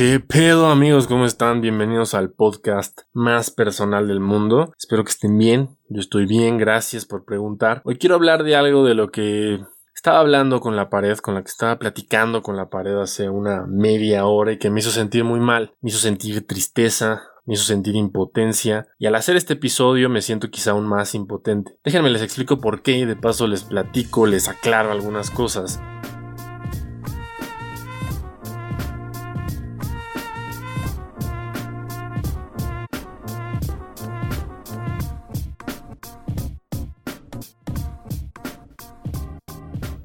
¿Qué pedo amigos? ¿Cómo están? Bienvenidos al podcast más personal del mundo. Espero que estén bien. Yo estoy bien, gracias por preguntar. Hoy quiero hablar de algo de lo que estaba hablando con la pared, con la que estaba platicando con la pared hace una media hora y que me hizo sentir muy mal. Me hizo sentir tristeza, me hizo sentir impotencia y al hacer este episodio me siento quizá aún más impotente. Déjenme les explico por qué y de paso les platico, les aclaro algunas cosas.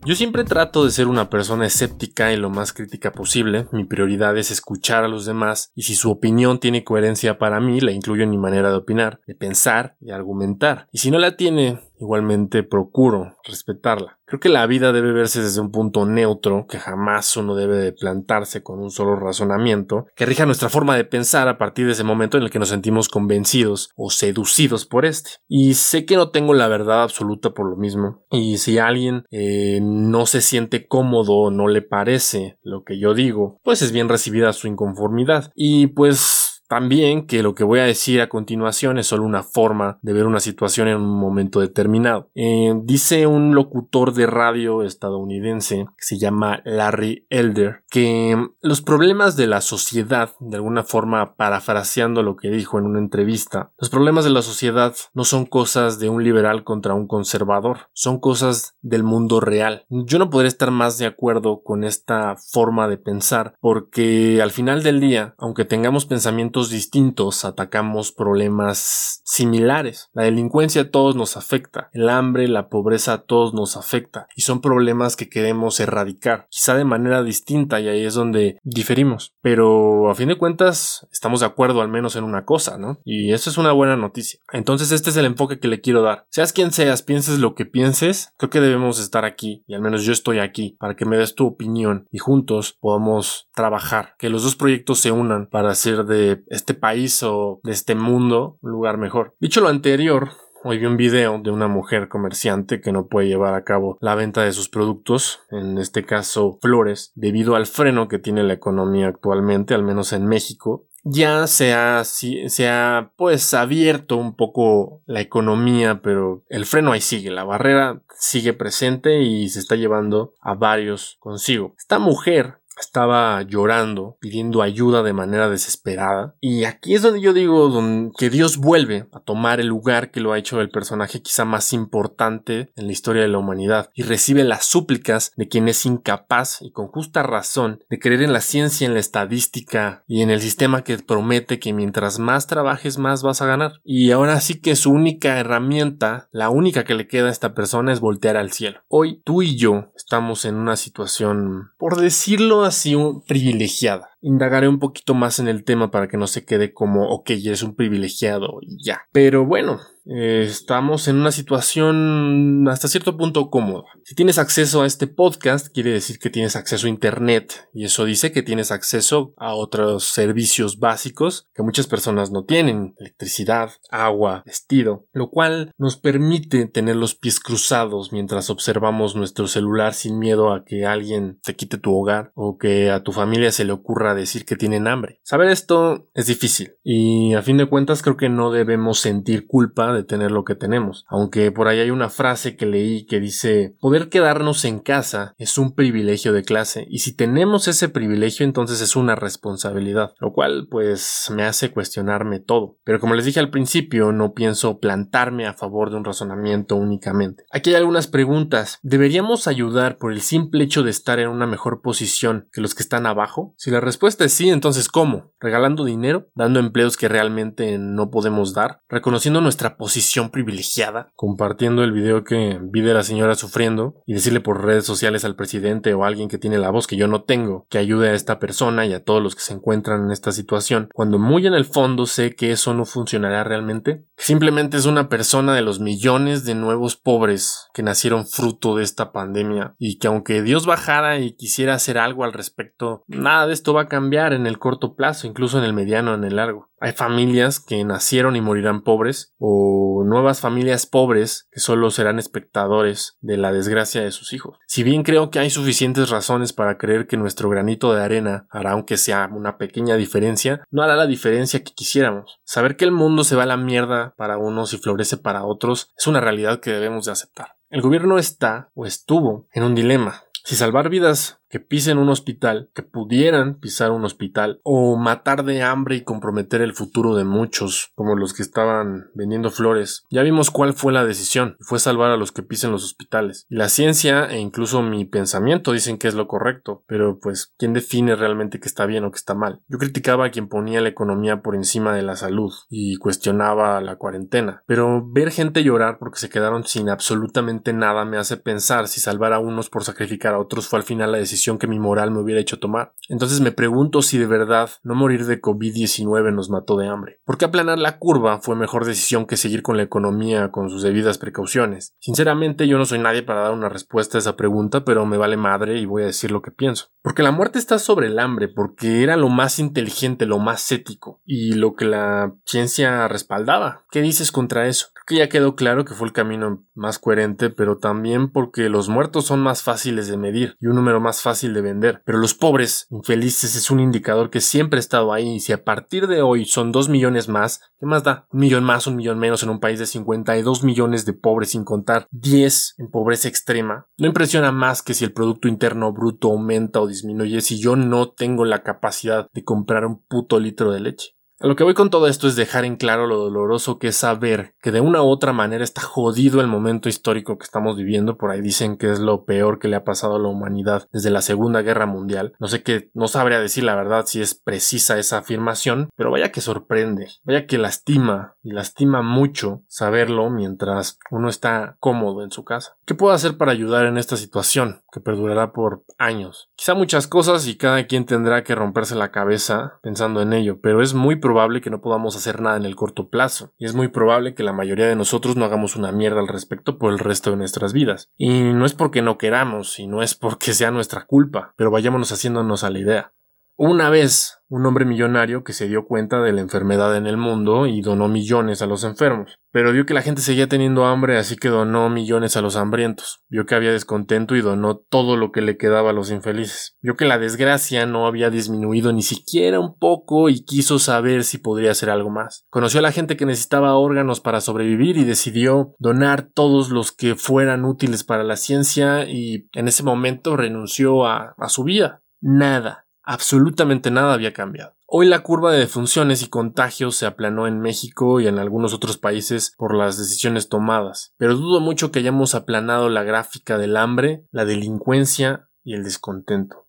Yo siempre trato de ser una persona escéptica y lo más crítica posible. Mi prioridad es escuchar a los demás y si su opinión tiene coherencia para mí, la incluyo en mi manera de opinar, de pensar y argumentar. Y si no la tiene, igualmente procuro respetarla. Creo que la vida debe verse desde un punto neutro, que jamás uno debe de plantarse con un solo razonamiento, que rija nuestra forma de pensar a partir de ese momento en el que nos sentimos convencidos o seducidos por este. Y sé que no tengo la verdad absoluta por lo mismo, y si alguien eh, no se siente cómodo o no le parece lo que yo digo, pues es bien recibida su inconformidad. Y pues también que lo que voy a decir a continuación es solo una forma de ver una situación en un momento determinado. Eh, dice un locutor de radio estadounidense que se llama Larry Elder que los problemas de la sociedad, de alguna forma parafraseando lo que dijo en una entrevista, los problemas de la sociedad no son cosas de un liberal contra un conservador, son cosas del mundo real. Yo no podría estar más de acuerdo con esta forma de pensar porque al final del día, aunque tengamos pensamientos distintos atacamos problemas similares. La delincuencia a todos nos afecta, el hambre, la pobreza a todos nos afecta y son problemas que queremos erradicar, quizá de manera distinta y ahí es donde diferimos. Pero a fin de cuentas estamos de acuerdo al menos en una cosa, ¿no? Y eso es una buena noticia. Entonces este es el enfoque que le quiero dar. Seas quien seas, pienses lo que pienses, creo que debemos estar aquí y al menos yo estoy aquí para que me des tu opinión y juntos podamos trabajar, que los dos proyectos se unan para hacer de este país o de este mundo un lugar mejor. Dicho lo anterior, Hoy vi un video de una mujer comerciante que no puede llevar a cabo la venta de sus productos, en este caso flores, debido al freno que tiene la economía actualmente, al menos en México. Ya se ha, se ha pues abierto un poco la economía, pero el freno ahí sigue, la barrera sigue presente y se está llevando a varios consigo. Esta mujer estaba llorando, pidiendo ayuda de manera desesperada. Y aquí es donde yo digo que Dios vuelve a tomar el lugar que lo ha hecho el personaje quizá más importante en la historia de la humanidad y recibe las súplicas de quien es incapaz y con justa razón de creer en la ciencia, en la estadística y en el sistema que promete que mientras más trabajes más vas a ganar. Y ahora sí que su única herramienta, la única que le queda a esta persona es voltear al cielo. Hoy tú y yo estamos en una situación, por decirlo así privilegiada. Indagaré un poquito más en el tema para que no se quede como, ok, eres un privilegiado y ya. Pero bueno, eh, estamos en una situación hasta cierto punto cómoda. Si tienes acceso a este podcast, quiere decir que tienes acceso a Internet y eso dice que tienes acceso a otros servicios básicos que muchas personas no tienen, electricidad, agua, vestido, lo cual nos permite tener los pies cruzados mientras observamos nuestro celular sin miedo a que alguien te quite tu hogar o que a tu familia se le ocurra decir que tienen hambre. Saber esto es difícil y a fin de cuentas creo que no debemos sentir culpa de tener lo que tenemos. Aunque por ahí hay una frase que leí que dice, poder quedarnos en casa es un privilegio de clase y si tenemos ese privilegio entonces es una responsabilidad, lo cual pues me hace cuestionarme todo. Pero como les dije al principio, no pienso plantarme a favor de un razonamiento únicamente. Aquí hay algunas preguntas. ¿Deberíamos ayudar por el simple hecho de estar en una mejor posición que los que están abajo? Si la respuesta es sí, entonces ¿cómo? ¿Regalando dinero? ¿Dando empleos que realmente no podemos dar? ¿Reconociendo nuestra posición privilegiada, compartiendo el video que vi de la señora sufriendo y decirle por redes sociales al presidente o a alguien que tiene la voz que yo no tengo que ayude a esta persona y a todos los que se encuentran en esta situación, cuando muy en el fondo sé que eso no funcionará realmente. Simplemente es una persona de los millones de nuevos pobres que nacieron fruto de esta pandemia y que aunque Dios bajara y quisiera hacer algo al respecto, nada de esto va a cambiar en el corto plazo, incluso en el mediano, en el largo. Hay familias que nacieron y morirán pobres, o nuevas familias pobres que solo serán espectadores de la desgracia de sus hijos. Si bien creo que hay suficientes razones para creer que nuestro granito de arena hará aunque sea una pequeña diferencia, no hará la diferencia que quisiéramos. Saber que el mundo se va a la mierda para unos y florece para otros es una realidad que debemos de aceptar. El gobierno está o estuvo en un dilema. Si salvar vidas que pisen un hospital, que pudieran pisar un hospital, o matar de hambre y comprometer el futuro de muchos, como los que estaban vendiendo flores. Ya vimos cuál fue la decisión, fue salvar a los que pisen los hospitales. La ciencia e incluso mi pensamiento dicen que es lo correcto, pero pues, ¿quién define realmente que está bien o que está mal? Yo criticaba a quien ponía la economía por encima de la salud y cuestionaba la cuarentena, pero ver gente llorar porque se quedaron sin absolutamente nada me hace pensar si salvar a unos por sacrificar a otros fue al final la que mi moral me hubiera hecho tomar. Entonces me pregunto si de verdad no morir de COVID-19 nos mató de hambre. ¿Por qué aplanar la curva fue mejor decisión que seguir con la economía con sus debidas precauciones? Sinceramente yo no soy nadie para dar una respuesta a esa pregunta, pero me vale madre y voy a decir lo que pienso. Porque la muerte está sobre el hambre, porque era lo más inteligente, lo más ético y lo que la ciencia respaldaba. ¿Qué dices contra eso? Que ya quedó claro que fue el camino más coherente, pero también porque los muertos son más fáciles de medir y un número más fácil de vender. Pero los pobres, infelices, es un indicador que siempre ha estado ahí y si a partir de hoy son dos millones más, ¿qué más da? Un millón más, un millón menos en un país de 52 millones de pobres sin contar 10 en pobreza extrema. No impresiona más que si el Producto Interno Bruto aumenta o disminuye si yo no tengo la capacidad de comprar un puto litro de leche. Lo que voy con todo esto es dejar en claro lo doloroso que es saber que de una u otra manera está jodido el momento histórico que estamos viviendo. Por ahí dicen que es lo peor que le ha pasado a la humanidad desde la Segunda Guerra Mundial. No sé qué, no sabría decir la verdad si es precisa esa afirmación, pero vaya que sorprende, vaya que lastima y lastima mucho saberlo mientras uno está cómodo en su casa. ¿Qué puedo hacer para ayudar en esta situación que perdurará por años? Quizá muchas cosas y cada quien tendrá que romperse la cabeza pensando en ello, pero es muy probable que no podamos hacer nada en el corto plazo, y es muy probable que la mayoría de nosotros no hagamos una mierda al respecto por el resto de nuestras vidas. Y no es porque no queramos, y no es porque sea nuestra culpa, pero vayámonos haciéndonos a la idea. Una vez un hombre millonario que se dio cuenta de la enfermedad en el mundo y donó millones a los enfermos. Pero vio que la gente seguía teniendo hambre, así que donó millones a los hambrientos. Vio que había descontento y donó todo lo que le quedaba a los infelices. Vio que la desgracia no había disminuido ni siquiera un poco y quiso saber si podría hacer algo más. Conoció a la gente que necesitaba órganos para sobrevivir y decidió donar todos los que fueran útiles para la ciencia y en ese momento renunció a, a su vida. Nada absolutamente nada había cambiado. Hoy la curva de defunciones y contagios se aplanó en México y en algunos otros países por las decisiones tomadas, pero dudo mucho que hayamos aplanado la gráfica del hambre, la delincuencia y el descontento.